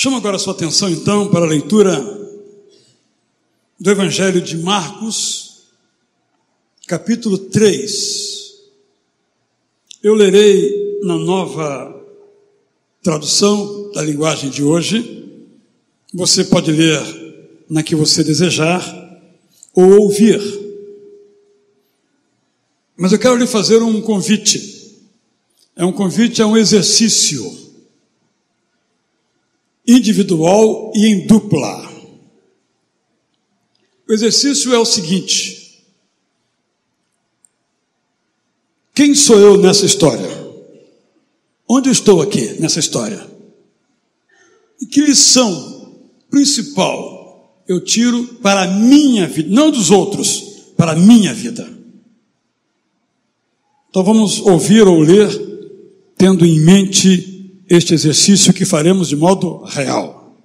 Chamo agora a sua atenção, então, para a leitura do Evangelho de Marcos, capítulo 3. Eu lerei na nova tradução da linguagem de hoje. Você pode ler na que você desejar ou ouvir. Mas eu quero lhe fazer um convite. É um convite a um exercício individual e em dupla. O exercício é o seguinte: quem sou eu nessa história? Onde estou aqui nessa história? E que lição principal eu tiro para a minha vida, não dos outros, para a minha vida? Então vamos ouvir ou ler, tendo em mente este exercício que faremos de modo real.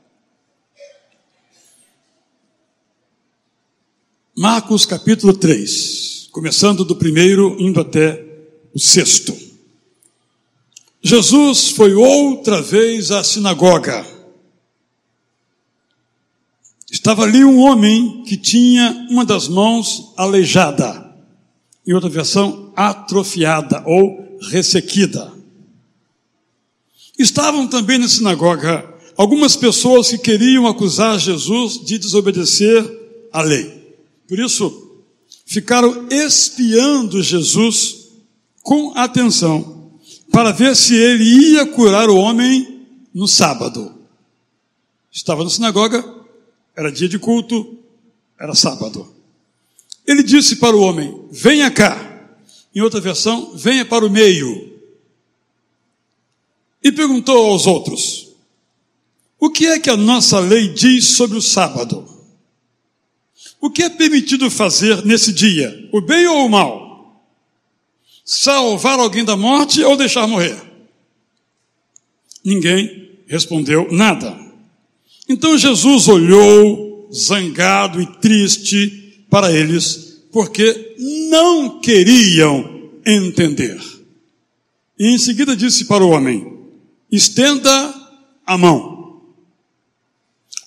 Marcos capítulo 3, começando do primeiro, indo até o sexto. Jesus foi outra vez à sinagoga. Estava ali um homem que tinha uma das mãos aleijada, em outra versão, atrofiada ou ressequida. Estavam também na sinagoga algumas pessoas que queriam acusar Jesus de desobedecer à lei. Por isso, ficaram espiando Jesus com atenção para ver se ele ia curar o homem no sábado. Estava na sinagoga, era dia de culto, era sábado. Ele disse para o homem: Venha cá. Em outra versão, venha para o meio e perguntou aos outros: O que é que a nossa lei diz sobre o sábado? O que é permitido fazer nesse dia? O bem ou o mal? Salvar alguém da morte ou deixar morrer? Ninguém respondeu nada. Então Jesus olhou, zangado e triste, para eles, porque não queriam entender. E em seguida disse para o homem: estenda a mão.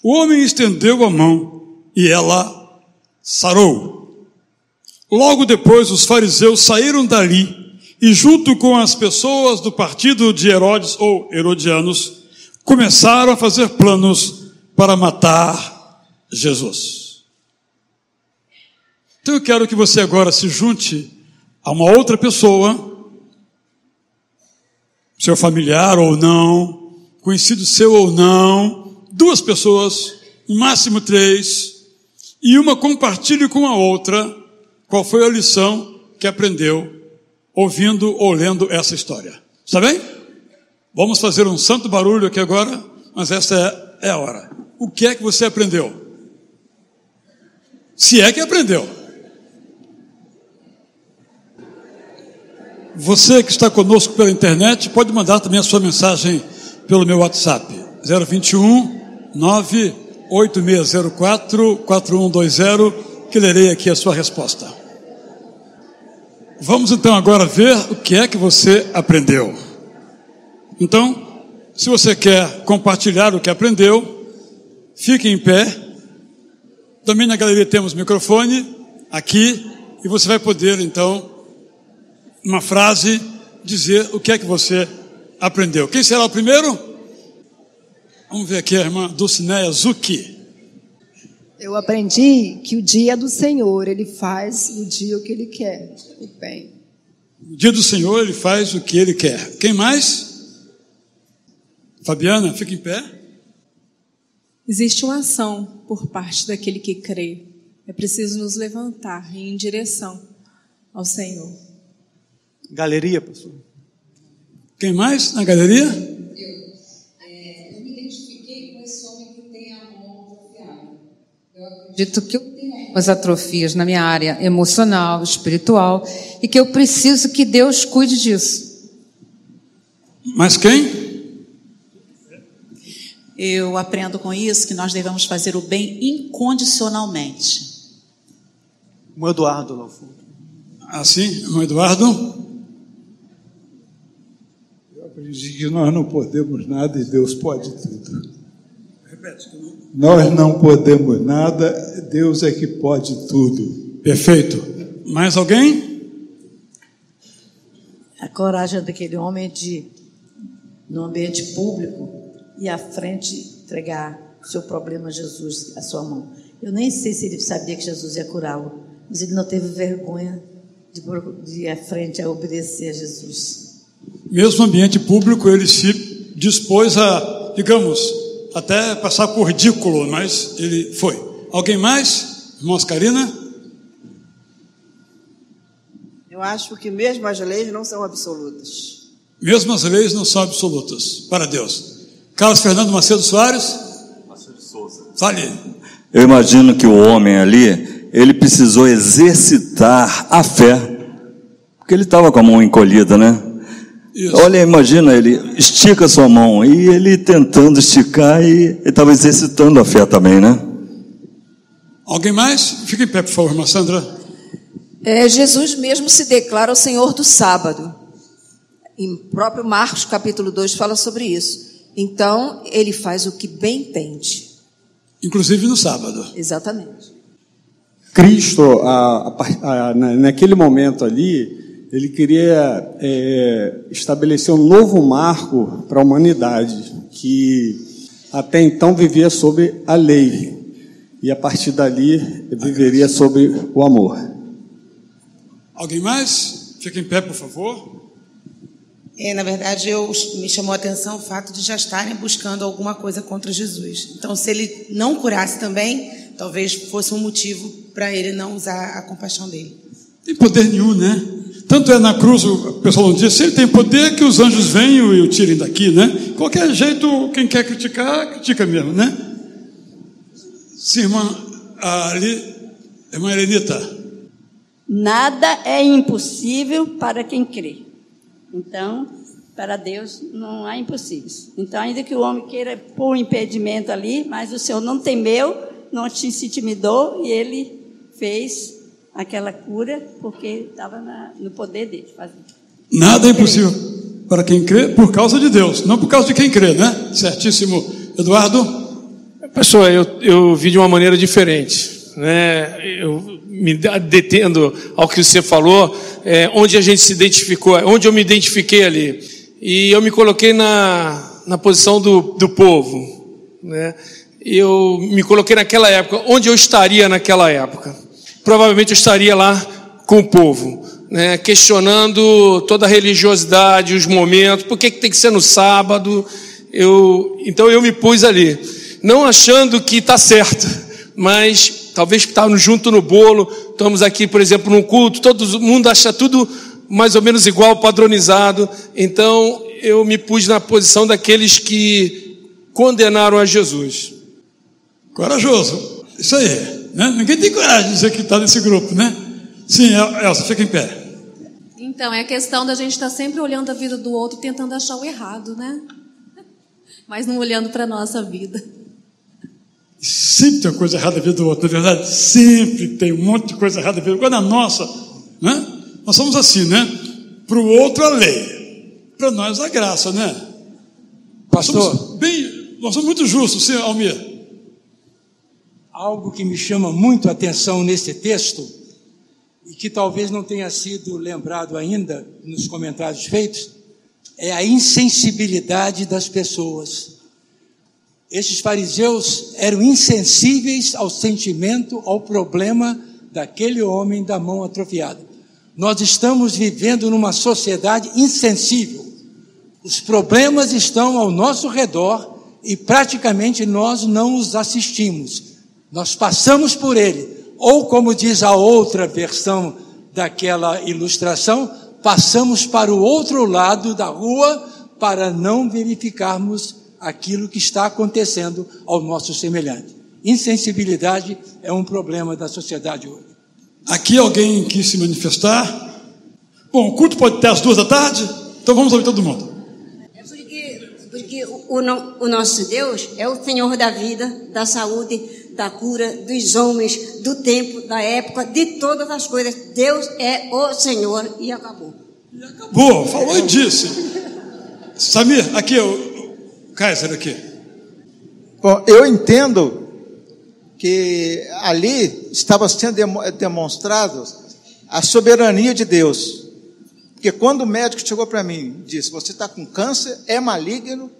O homem estendeu a mão e ela sarou. Logo depois, os fariseus saíram dali e, junto com as pessoas do partido de Herodes ou Herodianos, começaram a fazer planos para matar Jesus. Então eu quero que você agora se junte a uma outra pessoa seu familiar ou não, conhecido seu ou não, duas pessoas, no máximo três, e uma compartilhe com a outra qual foi a lição que aprendeu ouvindo ou lendo essa história. Está bem? Vamos fazer um santo barulho aqui agora, mas essa é, é a hora. O que é que você aprendeu? Se é que aprendeu. Você que está conosco pela internet pode mandar também a sua mensagem pelo meu WhatsApp 021 98604 4120 que lerei aqui a sua resposta. Vamos então agora ver o que é que você aprendeu. Então, se você quer compartilhar o que aprendeu, fique em pé. Também na galeria temos microfone aqui e você vai poder então uma frase, dizer o que é que você aprendeu. Quem será o primeiro? Vamos ver aqui a irmã Dulcineia Zucchi. Eu aprendi que o dia do Senhor, ele faz o dia o que ele quer, o bem. O dia do Senhor, ele faz o que ele quer. Quem mais? Fabiana, fica em pé. Existe uma ação por parte daquele que crê. É preciso nos levantar em direção ao Senhor. Galeria, pastor. Quem mais na galeria? Eu. É, eu me identifiquei com esse homem que tem a mão atrofiada. Eu acredito que eu tenho algumas atrofias na minha área emocional, espiritual, e que eu preciso que Deus cuide disso. Mas quem? Eu aprendo com isso que nós devemos fazer o bem incondicionalmente. O Eduardo lá fundo. Assim, o Eduardo? Aprendi que nós não podemos nada e Deus pode tudo. Nós não podemos nada, Deus é que pode tudo. Perfeito. Mais alguém? A coragem daquele homem de, no ambiente público, ir à frente entregar o seu problema a Jesus, a sua mão. Eu nem sei se ele sabia que Jesus ia curá-lo, mas ele não teve vergonha de, de ir à frente a obedecer a Jesus. Mesmo ambiente público, ele se dispôs a, digamos, até passar por ridículo, mas ele foi. Alguém mais? Irmãos Karina? Eu acho que mesmo as leis não são absolutas. Mesmo as leis não são absolutas para Deus. Carlos Fernando Macedo Soares? Macedo Souza. Fale. Eu imagino que o homem ali, ele precisou exercitar a fé, porque ele estava com a mão encolhida, né? Isso. Olha, imagina, ele estica sua mão e ele tentando esticar e ele estava exercitando a fé também, né? Alguém mais? Fique em pé, por favor, irmã Sandra. É, Jesus mesmo se declara o Senhor do sábado. Em próprio Marcos capítulo 2 fala sobre isso. Então, ele faz o que bem entende. Inclusive no sábado. Exatamente. Cristo, a, a, a, naquele momento ali, ele queria é, estabelecer um novo marco para a humanidade, que até então vivia sobre a lei, e a partir dali viveria sobre o amor. Alguém mais? Fique em pé, por favor. É, na verdade, eu, me chamou a atenção o fato de já estarem buscando alguma coisa contra Jesus. Então, se ele não curasse também, talvez fosse um motivo para ele não usar a compaixão dele. Tem poder nenhum, né? Tanto é na cruz, o pessoal não diz, se ele tem poder, que os anjos venham e o tirem daqui, né? Qualquer jeito, quem quer criticar, critica mesmo, né? Sim, irmã, ali, irmã Helenita. Nada é impossível para quem crê. Então, para Deus não há impossíveis. Então, ainda que o homem queira pôr um impedimento ali, mas o Senhor não temeu, não se intimidou e ele fez aquela cura porque estava no poder dele. Fazer. Nada é impossível para quem crê por causa de Deus, não por causa de quem crê, né? Certíssimo. Eduardo? Pessoal, eu, eu vi de uma maneira diferente. Né? Eu me detendo ao que você falou, é, onde a gente se identificou, onde eu me identifiquei ali. E eu me coloquei na, na posição do, do povo. Né? Eu me coloquei naquela época, onde eu estaria naquela época? Provavelmente eu estaria lá com o povo, né? questionando toda a religiosidade, os momentos, por que, que tem que ser no sábado? Eu, então eu me pus ali, não achando que está certo, mas talvez estamos junto no bolo, estamos aqui, por exemplo, num culto, todo mundo acha tudo mais ou menos igual, padronizado. Então, eu me pus na posição daqueles que condenaram a Jesus. Corajoso, isso aí. Né? Ninguém tem coragem de dizer que está nesse grupo, né? Sim, Elsa, fica em pé. Então, é a questão da gente estar tá sempre olhando a vida do outro, tentando achar o errado, né? Mas não olhando para a nossa vida. Sempre tem uma coisa errada na vida do outro, na é verdade? Sempre tem um monte de coisa errada na vida. Quando a nossa, né? Nós somos assim, né? Para o outro a lei, para nós a graça, né? Pastor. Somos bem, nós somos muito justos, sim, Almir. Algo que me chama muito a atenção nesse texto, e que talvez não tenha sido lembrado ainda nos comentários feitos, é a insensibilidade das pessoas. Esses fariseus eram insensíveis ao sentimento, ao problema daquele homem da mão atrofiada. Nós estamos vivendo numa sociedade insensível. Os problemas estão ao nosso redor e praticamente nós não os assistimos. Nós passamos por ele. Ou, como diz a outra versão daquela ilustração, passamos para o outro lado da rua para não verificarmos aquilo que está acontecendo ao nosso semelhante. Insensibilidade é um problema da sociedade hoje. Aqui alguém quis se manifestar? Bom, o culto pode ter às duas da tarde? Então vamos ouvir todo mundo. É porque, porque o, o, o nosso Deus é o Senhor da vida, da saúde, da cura, dos homens, do tempo, da época, de todas as coisas. Deus é o Senhor e acabou. E acabou, falou e disse. Samir, aqui, o Kaiser aqui. Bom, eu entendo que ali estava sendo demonstrado a soberania de Deus. Porque quando o médico chegou para mim e disse: Você está com câncer, é maligno.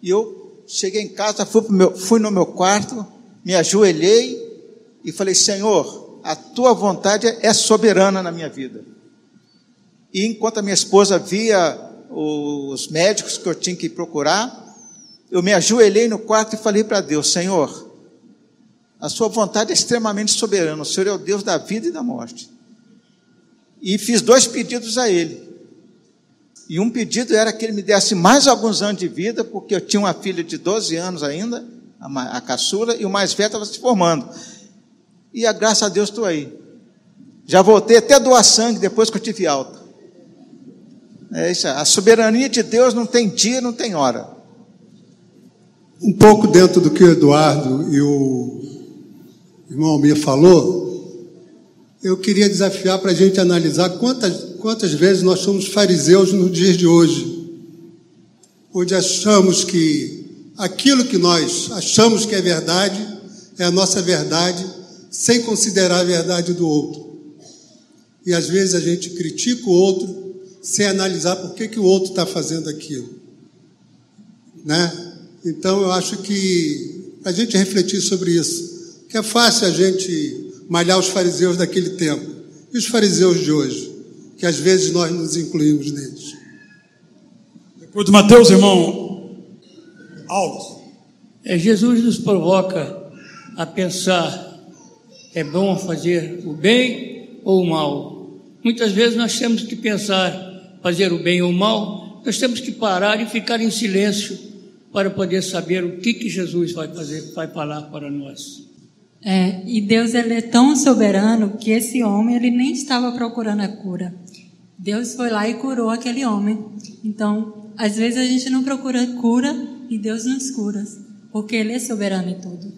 E eu cheguei em casa, fui, meu, fui no meu quarto, me ajoelhei e falei: Senhor, a tua vontade é soberana na minha vida. E enquanto a minha esposa via os médicos que eu tinha que procurar, eu me ajoelhei no quarto e falei para Deus: Senhor, a Sua vontade é extremamente soberana, o Senhor é o Deus da vida e da morte. E fiz dois pedidos a Ele. E um pedido era que Ele me desse mais alguns anos de vida, porque eu tinha uma filha de 12 anos ainda, a caçula, e o mais velho estava se formando. E a graça a Deus estou aí. Já voltei até doar sangue depois que eu tive alta. É isso, a soberania de Deus não tem dia, não tem hora. Um pouco dentro do que o Eduardo e o irmão Almir falou, eu queria desafiar para a gente analisar quantas, quantas vezes nós somos fariseus nos dias de hoje, onde achamos que aquilo que nós achamos que é verdade é a nossa verdade, sem considerar a verdade do outro. E às vezes a gente critica o outro sem analisar por que, que o outro está fazendo aquilo. Né? Então eu acho que a gente refletir sobre isso, que é fácil a gente malhar os fariseus daquele tempo e os fariseus de hoje, que às vezes nós nos incluímos neles. Depois de Mateus, irmão, Aulos. É, Jesus nos provoca a pensar: é bom fazer o bem ou o mal? Muitas vezes nós temos que pensar fazer o bem ou o mal, nós temos que parar e ficar em silêncio para poder saber o que, que Jesus vai fazer, vai falar para nós. É, e Deus ele é tão soberano que esse homem ele nem estava procurando a cura. Deus foi lá e curou aquele homem. Então, às vezes a gente não procura cura e Deus nos cura, porque Ele é soberano em tudo.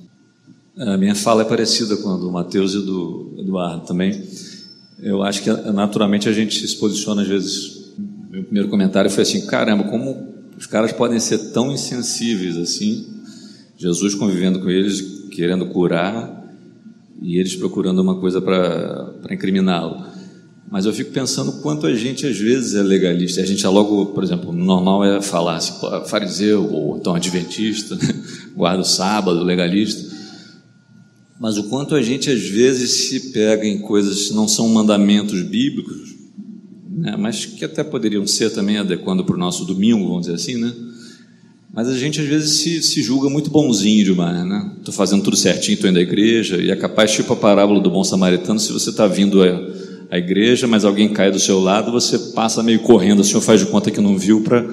A minha fala é parecida com a do Mateus e do Eduardo também. Eu acho que naturalmente a gente se posiciona às vezes meu primeiro comentário foi assim: caramba, como os caras podem ser tão insensíveis assim? Jesus convivendo com eles, querendo curar, e eles procurando uma coisa para incriminá-lo. Mas eu fico pensando quanto a gente às vezes é legalista. A gente é logo, por exemplo, normal é falar assim, fariseu ou então adventista, né? guarda o sábado, legalista. Mas o quanto a gente às vezes se pega em coisas que não são mandamentos bíblicos né? mas que até poderiam ser também adequando para o nosso domingo, vamos dizer assim, né? Mas a gente às vezes se, se julga muito bonzinho demais, né? Estou fazendo tudo certinho, estou indo à igreja, e é capaz, tipo a parábola do bom samaritano, se você está vindo à, à igreja, mas alguém cai do seu lado, você passa meio correndo, o senhor faz de conta que não viu, para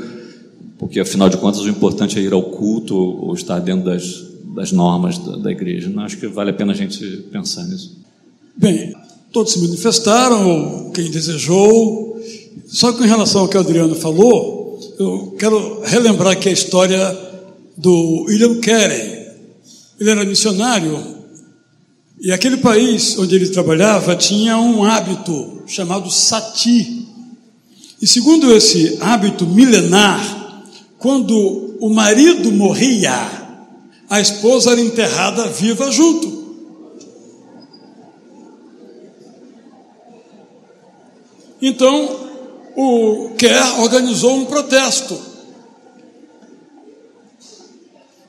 porque afinal de contas o importante é ir ao culto ou, ou estar dentro das, das normas da, da igreja. Não acho que vale a pena a gente pensar nisso. Bem, todos se manifestaram, quem desejou, só que em relação ao que o Adriano falou, eu quero relembrar aqui a história do William Carey. Ele era missionário e aquele país onde ele trabalhava tinha um hábito chamado sati. E segundo esse hábito milenar, quando o marido morria, a esposa era enterrada viva junto. Então, o Kerr organizou um protesto.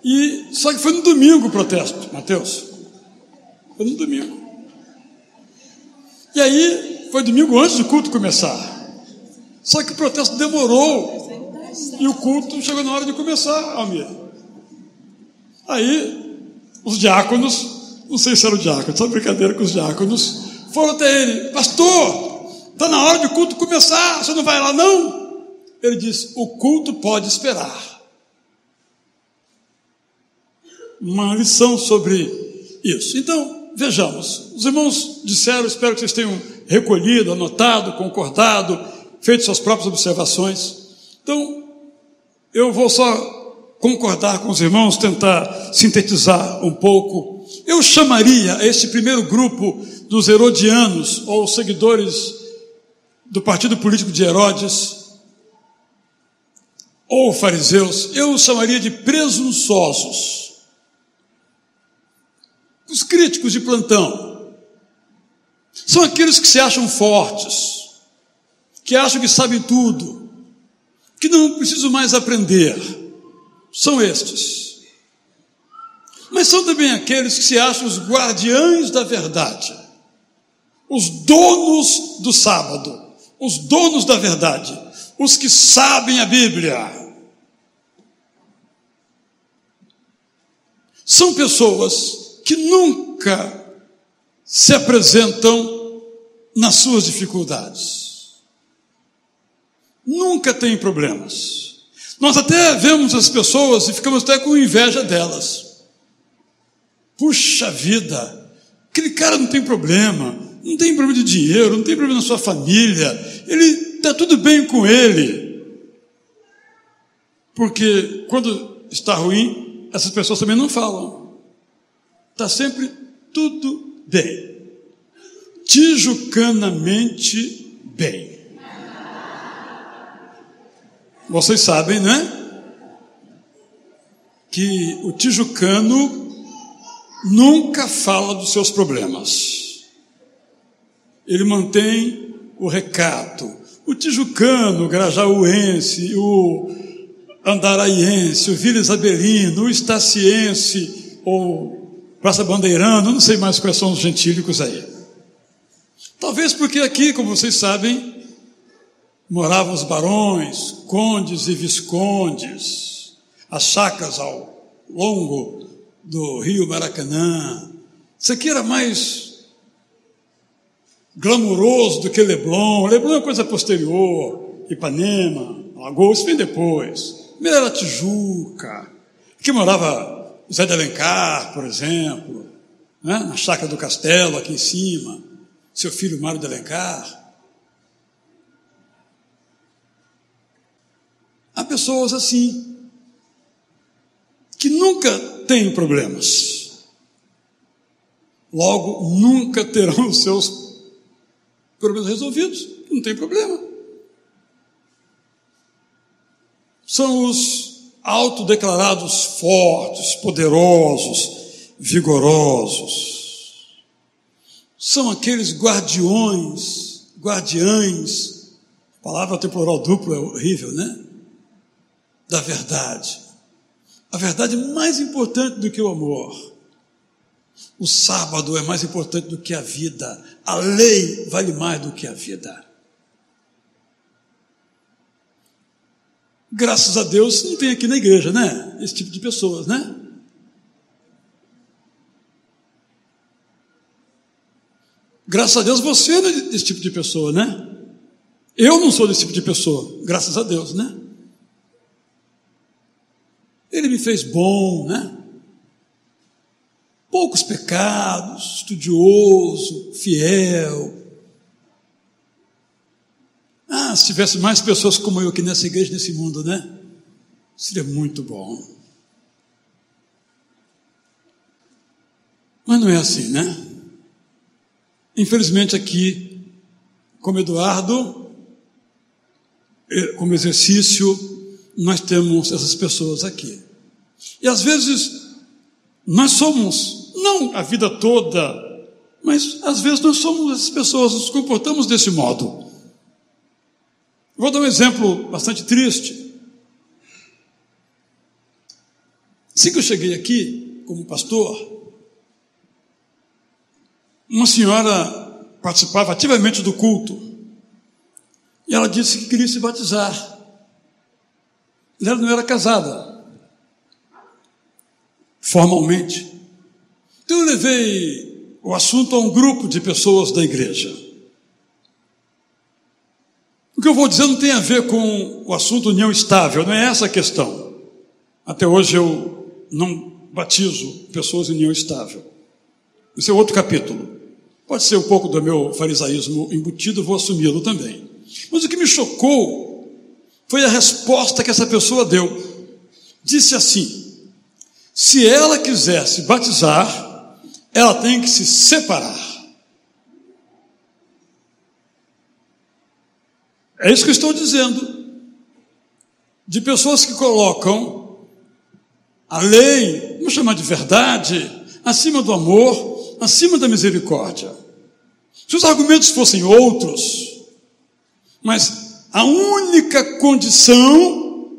E só que foi no domingo o protesto, Mateus. Foi no domingo. E aí foi domingo antes do culto começar. Só que o protesto demorou e o culto chegou na hora de começar, Almir. Aí os diáconos, não sei se era o diácono, só brincadeira com os diáconos, foram até ele, pastor, Está na hora de culto começar, você não vai lá não? Ele disse: o culto pode esperar. Uma lição sobre isso. Então, vejamos. Os irmãos disseram, espero que vocês tenham recolhido, anotado, concordado, feito suas próprias observações. Então, eu vou só concordar com os irmãos, tentar sintetizar um pouco. Eu chamaria esse primeiro grupo dos herodianos, ou seguidores do partido político de Herodes, ou fariseus, eu os chamaria de presunçosos. Os críticos de plantão são aqueles que se acham fortes, que acham que sabem tudo, que não precisam mais aprender. São estes. Mas são também aqueles que se acham os guardiães da verdade, os donos do sábado, os donos da verdade, os que sabem a Bíblia. São pessoas que nunca se apresentam nas suas dificuldades. Nunca têm problemas. Nós até vemos as pessoas e ficamos até com inveja delas. Puxa vida, aquele cara não tem problema, não tem problema de dinheiro, não tem problema na sua família, ele está tudo bem com ele. Porque quando está ruim, essas pessoas também não falam. Está sempre tudo bem. Tijucanamente bem. Vocês sabem, né? Que o tijucano nunca fala dos seus problemas. Ele mantém o recato. O tijucano, o grajaúense, o andaraiense, o vila isabelino, o estaciense, ou praça bandeirano, não sei mais quais são os gentílicos aí. Talvez porque aqui, como vocês sabem, moravam os barões, condes e viscondes, as chacras ao longo do rio Maracanã. Isso aqui era mais glamuroso do que Leblon. Leblon é coisa posterior. Ipanema, Alagoas, vem depois. Primeiro era Tijuca. Aqui morava Zé de Alencar, por exemplo, né? na chácara do Castelo, aqui em cima. Seu filho Mário de Alencar. Há pessoas assim, que nunca têm problemas. Logo, nunca terão os seus problemas resolvidos. Não tem problema. São os autodeclarados fortes, poderosos, vigorosos. São aqueles guardiões, guardiães. A palavra temporal duplo é horrível, né? Da verdade. A verdade é mais importante do que o amor. O sábado é mais importante do que a vida. A lei vale mais do que a vida. Graças a Deus não tem aqui na igreja, né? Esse tipo de pessoas, né? Graças a Deus você não é desse tipo de pessoa, né? Eu não sou desse tipo de pessoa, graças a Deus, né? Ele me fez bom, né? Poucos pecados, estudioso, fiel. Ah, se tivesse mais pessoas como eu aqui nessa igreja, nesse mundo, né? Seria muito bom. Mas não é assim, né? Infelizmente aqui, como Eduardo, eh, como exercício, nós temos essas pessoas aqui. E às vezes nós somos, não a vida toda, mas às vezes nós somos essas pessoas, nos comportamos desse modo. Vou dar um exemplo bastante triste. Assim que eu cheguei aqui, como pastor, uma senhora participava ativamente do culto e ela disse que queria se batizar. Ela não era casada, formalmente. Então eu levei o assunto a um grupo de pessoas da igreja. O que eu vou dizer não tem a ver com o assunto união estável, não é essa a questão. Até hoje eu não batizo pessoas em união estável. Isso é outro capítulo. Pode ser um pouco do meu farisaísmo embutido, vou assumi-lo também. Mas o que me chocou foi a resposta que essa pessoa deu. Disse assim: se ela quiser se batizar, ela tem que se separar. É isso que eu estou dizendo. de pessoas que colocam a lei, vamos chamar de verdade, acima do amor, acima da misericórdia. Se os argumentos fossem outros, mas a única condição,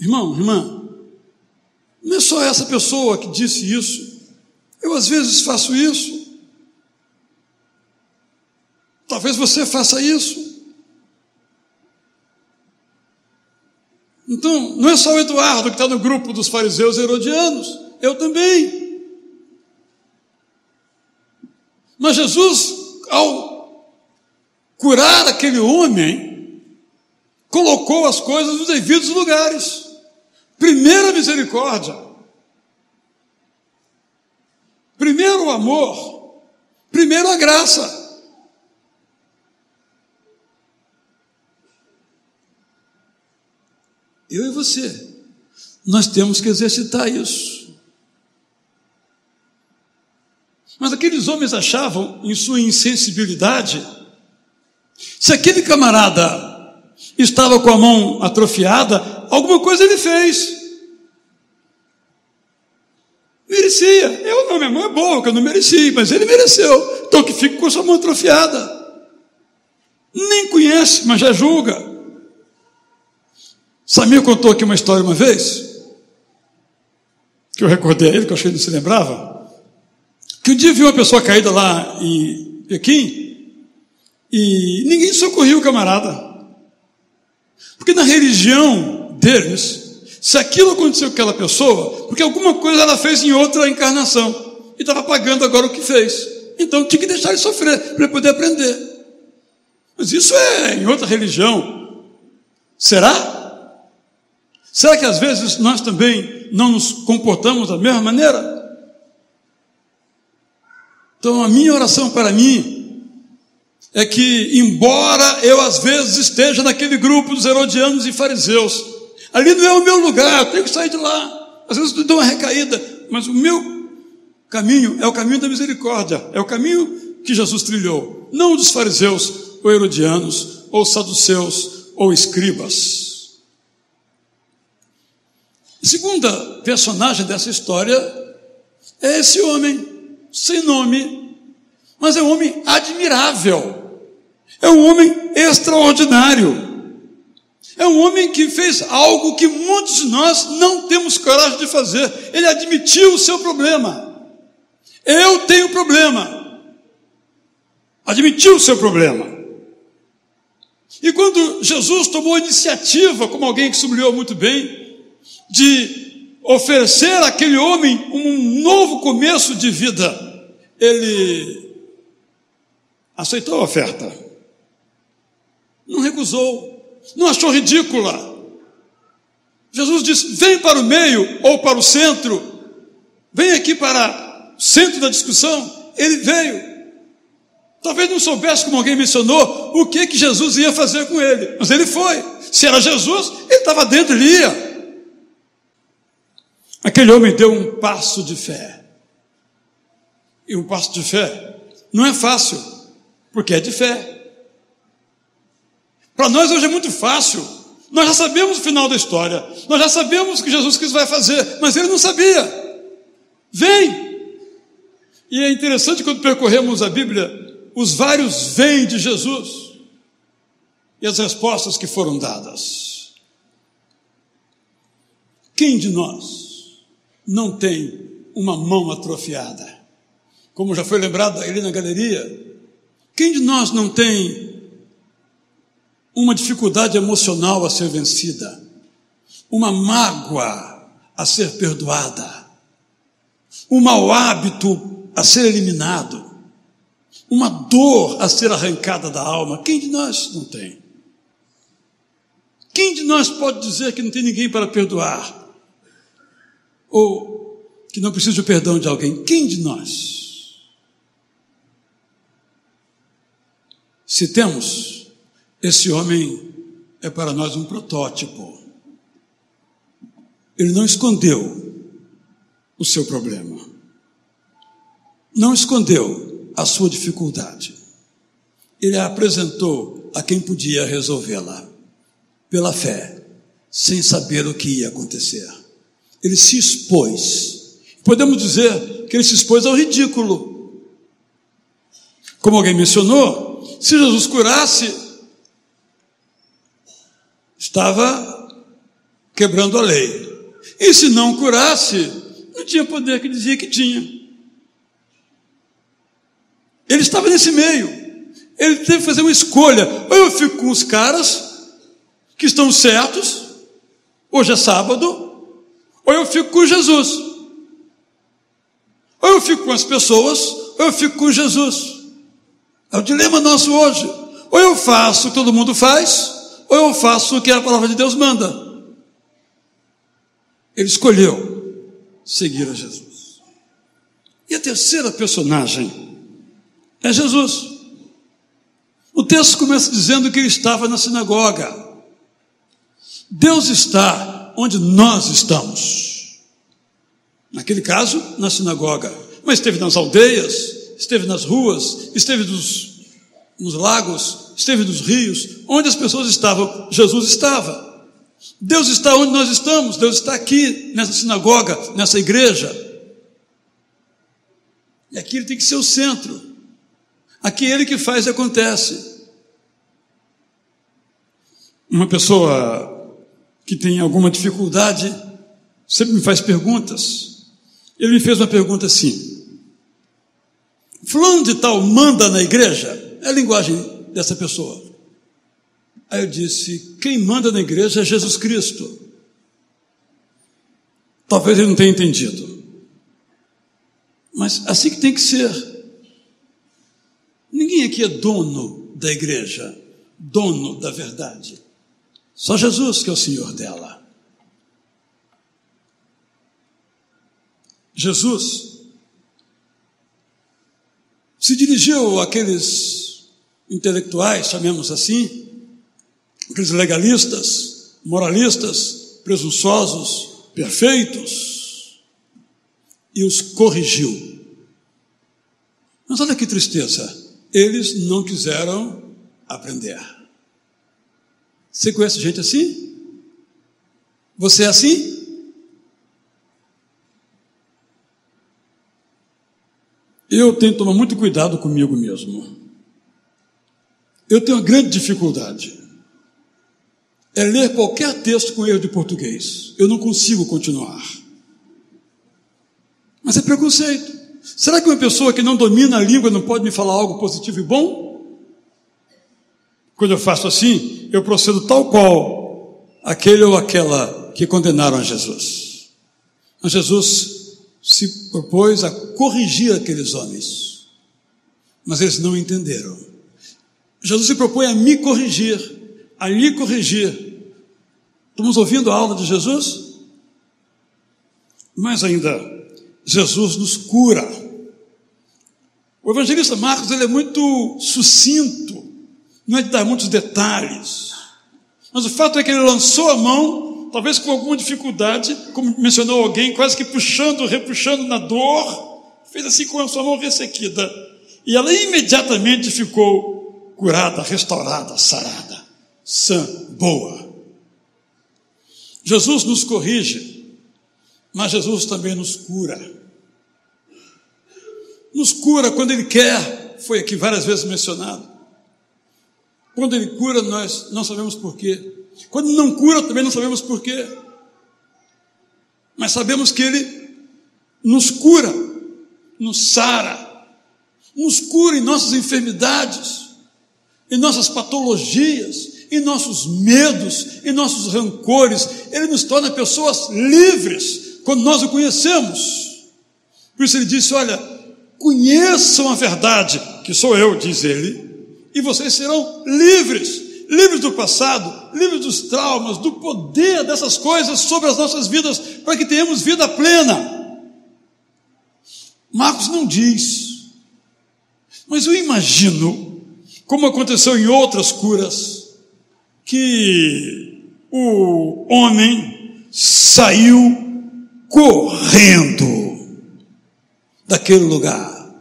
irmão, irmã, não é só essa pessoa que disse isso. Eu às vezes faço isso. Talvez você faça isso. Então, não é só o Eduardo que está no grupo dos fariseus herodianos, eu também. Mas Jesus, ao curar aquele homem, colocou as coisas nos devidos lugares. Primeiro a misericórdia, primeiro o amor, primeiro a graça. Eu e você, nós temos que exercitar isso. Mas aqueles homens achavam, em sua insensibilidade, se aquele camarada estava com a mão atrofiada, alguma coisa ele fez. Merecia. Eu não, minha mão é boa, que eu não mereci, mas ele mereceu. Então que fique com sua mão atrofiada. Nem conhece, mas já julga. Samir contou aqui uma história uma vez, que eu recordei a ele, que eu achei que ele não se lembrava, que um dia viu uma pessoa caída lá em Pequim e ninguém socorreu o camarada. Porque na religião deles, se aquilo aconteceu com aquela pessoa, porque alguma coisa ela fez em outra encarnação e estava pagando agora o que fez. Então tinha que deixar ele sofrer para ele poder aprender. Mas isso é em outra religião. Será? Será que às vezes nós também não nos comportamos da mesma maneira? Então, a minha oração para mim é que, embora eu às vezes esteja naquele grupo dos herodianos e fariseus, ali não é o meu lugar, eu tenho que sair de lá. Às vezes eu dou uma recaída, mas o meu caminho é o caminho da misericórdia, é o caminho que Jesus trilhou, não dos fariseus, ou herodianos, ou saduceus, ou escribas. A segunda personagem dessa história é esse homem, sem nome, mas é um homem admirável, é um homem extraordinário, é um homem que fez algo que muitos de nós não temos coragem de fazer. Ele admitiu o seu problema. Eu tenho problema. Admitiu o seu problema. E quando Jesus tomou a iniciativa, como alguém que sublinhou muito bem, de oferecer àquele homem um novo começo de vida, ele aceitou a oferta, não recusou, não achou ridícula. Jesus disse: vem para o meio ou para o centro, vem aqui para o centro da discussão. Ele veio. Talvez não soubesse, como alguém mencionou, o que, que Jesus ia fazer com ele, mas ele foi. Se era Jesus, ele estava dentro, ele ia. Aquele homem deu um passo de fé. E um passo de fé não é fácil, porque é de fé. Para nós hoje é muito fácil. Nós já sabemos o final da história. Nós já sabemos o que Jesus Cristo vai fazer, mas ele não sabia. Vem! E é interessante quando percorremos a Bíblia, os vários vêm de Jesus e as respostas que foram dadas. Quem de nós não tem uma mão atrofiada. Como já foi lembrado ali na galeria, quem de nós não tem uma dificuldade emocional a ser vencida, uma mágoa a ser perdoada, um mau hábito a ser eliminado, uma dor a ser arrancada da alma? Quem de nós não tem? Quem de nós pode dizer que não tem ninguém para perdoar? ou que não precisa do perdão de alguém? Quem de nós? Se temos, esse homem é para nós um protótipo. Ele não escondeu o seu problema, não escondeu a sua dificuldade. Ele a apresentou a quem podia resolvê-la, pela fé, sem saber o que ia acontecer. Ele se expôs. Podemos dizer que ele se expôs ao ridículo. Como alguém mencionou, se Jesus curasse, estava quebrando a lei. E se não curasse, não tinha poder que dizia que tinha. Ele estava nesse meio. Ele teve que fazer uma escolha. Ou eu fico com os caras que estão certos, hoje é sábado, ou eu fico com Jesus. Ou eu fico com as pessoas, ou eu fico com Jesus. É o dilema nosso hoje. Ou eu faço o que todo mundo faz, ou eu faço o que a palavra de Deus manda. Ele escolheu seguir a Jesus. E a terceira personagem é Jesus. O texto começa dizendo que ele estava na sinagoga. Deus está onde nós estamos. Naquele caso, na sinagoga. Mas esteve nas aldeias, esteve nas ruas, esteve nos, nos lagos, esteve nos rios. Onde as pessoas estavam, Jesus estava. Deus está onde nós estamos, Deus está aqui, nessa sinagoga, nessa igreja. E aqui ele tem que ser o centro. Aqui é ele que faz e acontece. Uma pessoa que tem alguma dificuldade sempre me faz perguntas. Ele me fez uma pergunta assim: Fulano de tal manda na igreja? É a linguagem dessa pessoa. Aí eu disse: quem manda na igreja é Jesus Cristo. Talvez ele não tenha entendido. Mas assim que tem que ser. Ninguém aqui é dono da igreja, dono da verdade. Só Jesus que é o Senhor dela. Jesus se dirigiu àqueles intelectuais, chamemos assim, aqueles legalistas, moralistas, presunçosos, perfeitos, e os corrigiu. Mas olha que tristeza, eles não quiseram aprender. Você conhece gente assim? Você é assim? Eu tenho que tomar muito cuidado comigo mesmo. Eu tenho uma grande dificuldade é ler qualquer texto com erro de português. Eu não consigo continuar. Mas é preconceito. Será que uma pessoa que não domina a língua não pode me falar algo positivo e bom? Quando eu faço assim, eu procedo tal qual aquele ou aquela que condenaram a Jesus. Mas Jesus se propôs a corrigir aqueles homens. Mas eles não entenderam. Jesus se propõe a me corrigir a lhe corrigir. Estamos ouvindo a aula de Jesus? Mais ainda, Jesus nos cura. O evangelista Marcos ele é muito sucinto, não é de dar muitos detalhes. Mas o fato é que ele lançou a mão, talvez com alguma dificuldade, como mencionou alguém, quase que puxando, repuxando na dor, fez assim com a sua mão ressequida. E ela imediatamente ficou curada, restaurada, sarada sã, boa. Jesus nos corrige, mas Jesus também nos cura. Nos cura quando Ele quer, foi aqui várias vezes mencionado. Quando Ele cura, nós não sabemos porquê. Quando não cura, também não sabemos porquê. Mas sabemos que Ele nos cura, nos sara, nos cura em nossas enfermidades, em nossas patologias, em nossos medos, em nossos rancores. Ele nos torna pessoas livres quando nós o conhecemos. Por isso ele disse: Olha, conheçam a verdade, que sou eu, diz ele, e vocês serão livres. Livres do passado, livres dos traumas, do poder dessas coisas sobre as nossas vidas, para que tenhamos vida plena. Marcos não diz, mas eu imagino, como aconteceu em outras curas, que o homem saiu correndo daquele lugar.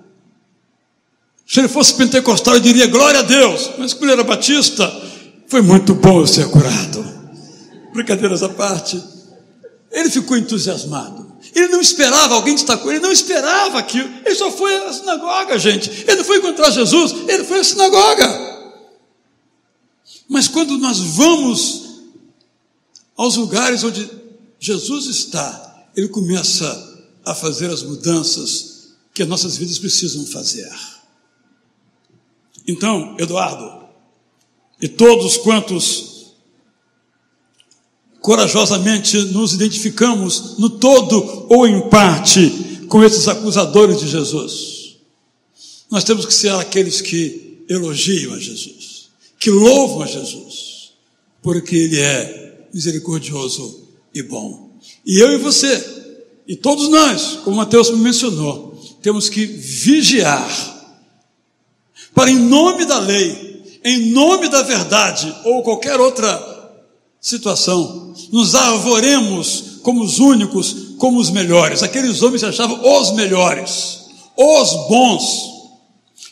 Se ele fosse pentecostal, eu diria glória a Deus. Mas como ele era batista, foi muito bom ser curado. Brincadeiras à parte. Ele ficou entusiasmado. Ele não esperava alguém destacou, ele não esperava aquilo. Ele só foi à sinagoga, gente. Ele não foi encontrar Jesus, ele foi à sinagoga. Mas quando nós vamos aos lugares onde Jesus está, ele começa a fazer as mudanças que as nossas vidas precisam fazer. Então, Eduardo, e todos quantos corajosamente nos identificamos no todo ou em parte com esses acusadores de Jesus. Nós temos que ser aqueles que elogiam a Jesus, que louvam a Jesus, porque Ele é misericordioso e bom. E eu e você, e todos nós, como Mateus me mencionou, temos que vigiar para, em nome da lei, em nome da verdade ou qualquer outra situação, nos arvoremos como os únicos, como os melhores. Aqueles homens se achavam os melhores, os bons.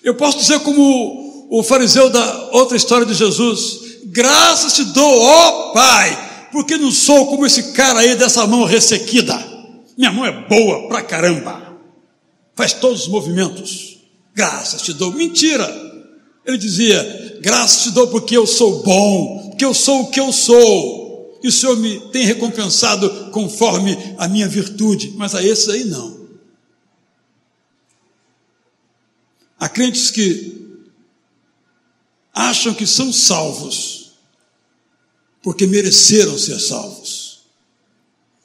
Eu posso dizer, como o fariseu da outra história de Jesus: graças te dou, ó Pai, porque não sou como esse cara aí dessa mão ressequida. Minha mão é boa pra caramba, faz todos os movimentos. Graças te dou. Mentira! Ele dizia: graças te dou porque eu sou bom, que eu sou o que eu sou, e o Senhor me tem recompensado conforme a minha virtude, mas a esses aí não. Há crentes que acham que são salvos porque mereceram ser salvos.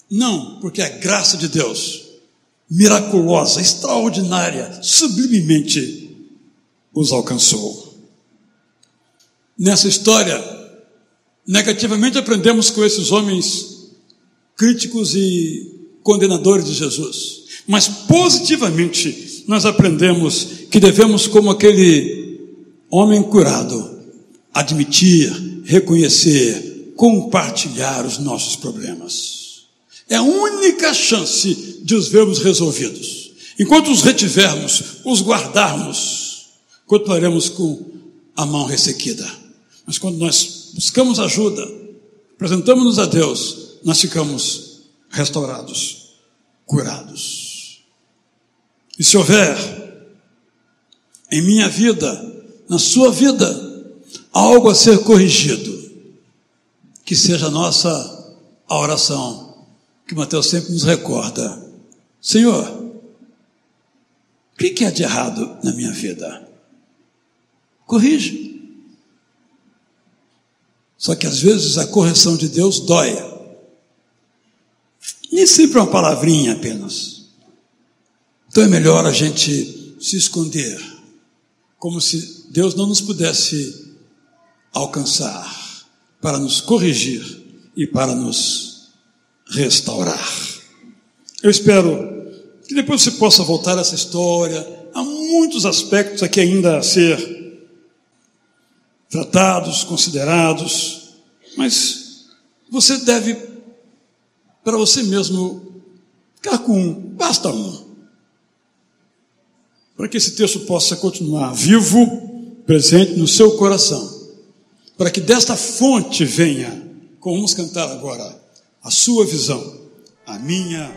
Não, porque a graça de Deus, miraculosa, extraordinária, sublimemente os alcançou. Nessa história, Negativamente aprendemos com esses homens críticos e condenadores de Jesus. Mas positivamente nós aprendemos que devemos, como aquele homem curado, admitir, reconhecer, compartilhar os nossos problemas. É a única chance de os vermos resolvidos. Enquanto os retivermos, os guardarmos, continuaremos com a mão ressequida. Mas quando nós buscamos ajuda, apresentamos-nos a Deus, nós ficamos restaurados, curados. E se houver em minha vida, na sua vida, algo a ser corrigido, que seja a nossa a oração, que Mateus sempre nos recorda. Senhor, o que é de errado na minha vida? Corrige. Só que às vezes a correção de Deus dói. Nem sempre é uma palavrinha apenas. Então é melhor a gente se esconder, como se Deus não nos pudesse alcançar para nos corrigir e para nos restaurar. Eu espero que depois você possa voltar a essa história. Há muitos aspectos aqui ainda a ser tratados, considerados, mas você deve, para você mesmo, ficar com um, basta um. Para que esse texto possa continuar vivo, presente no seu coração. Para que desta fonte venha, como vamos cantar agora, a sua visão, a minha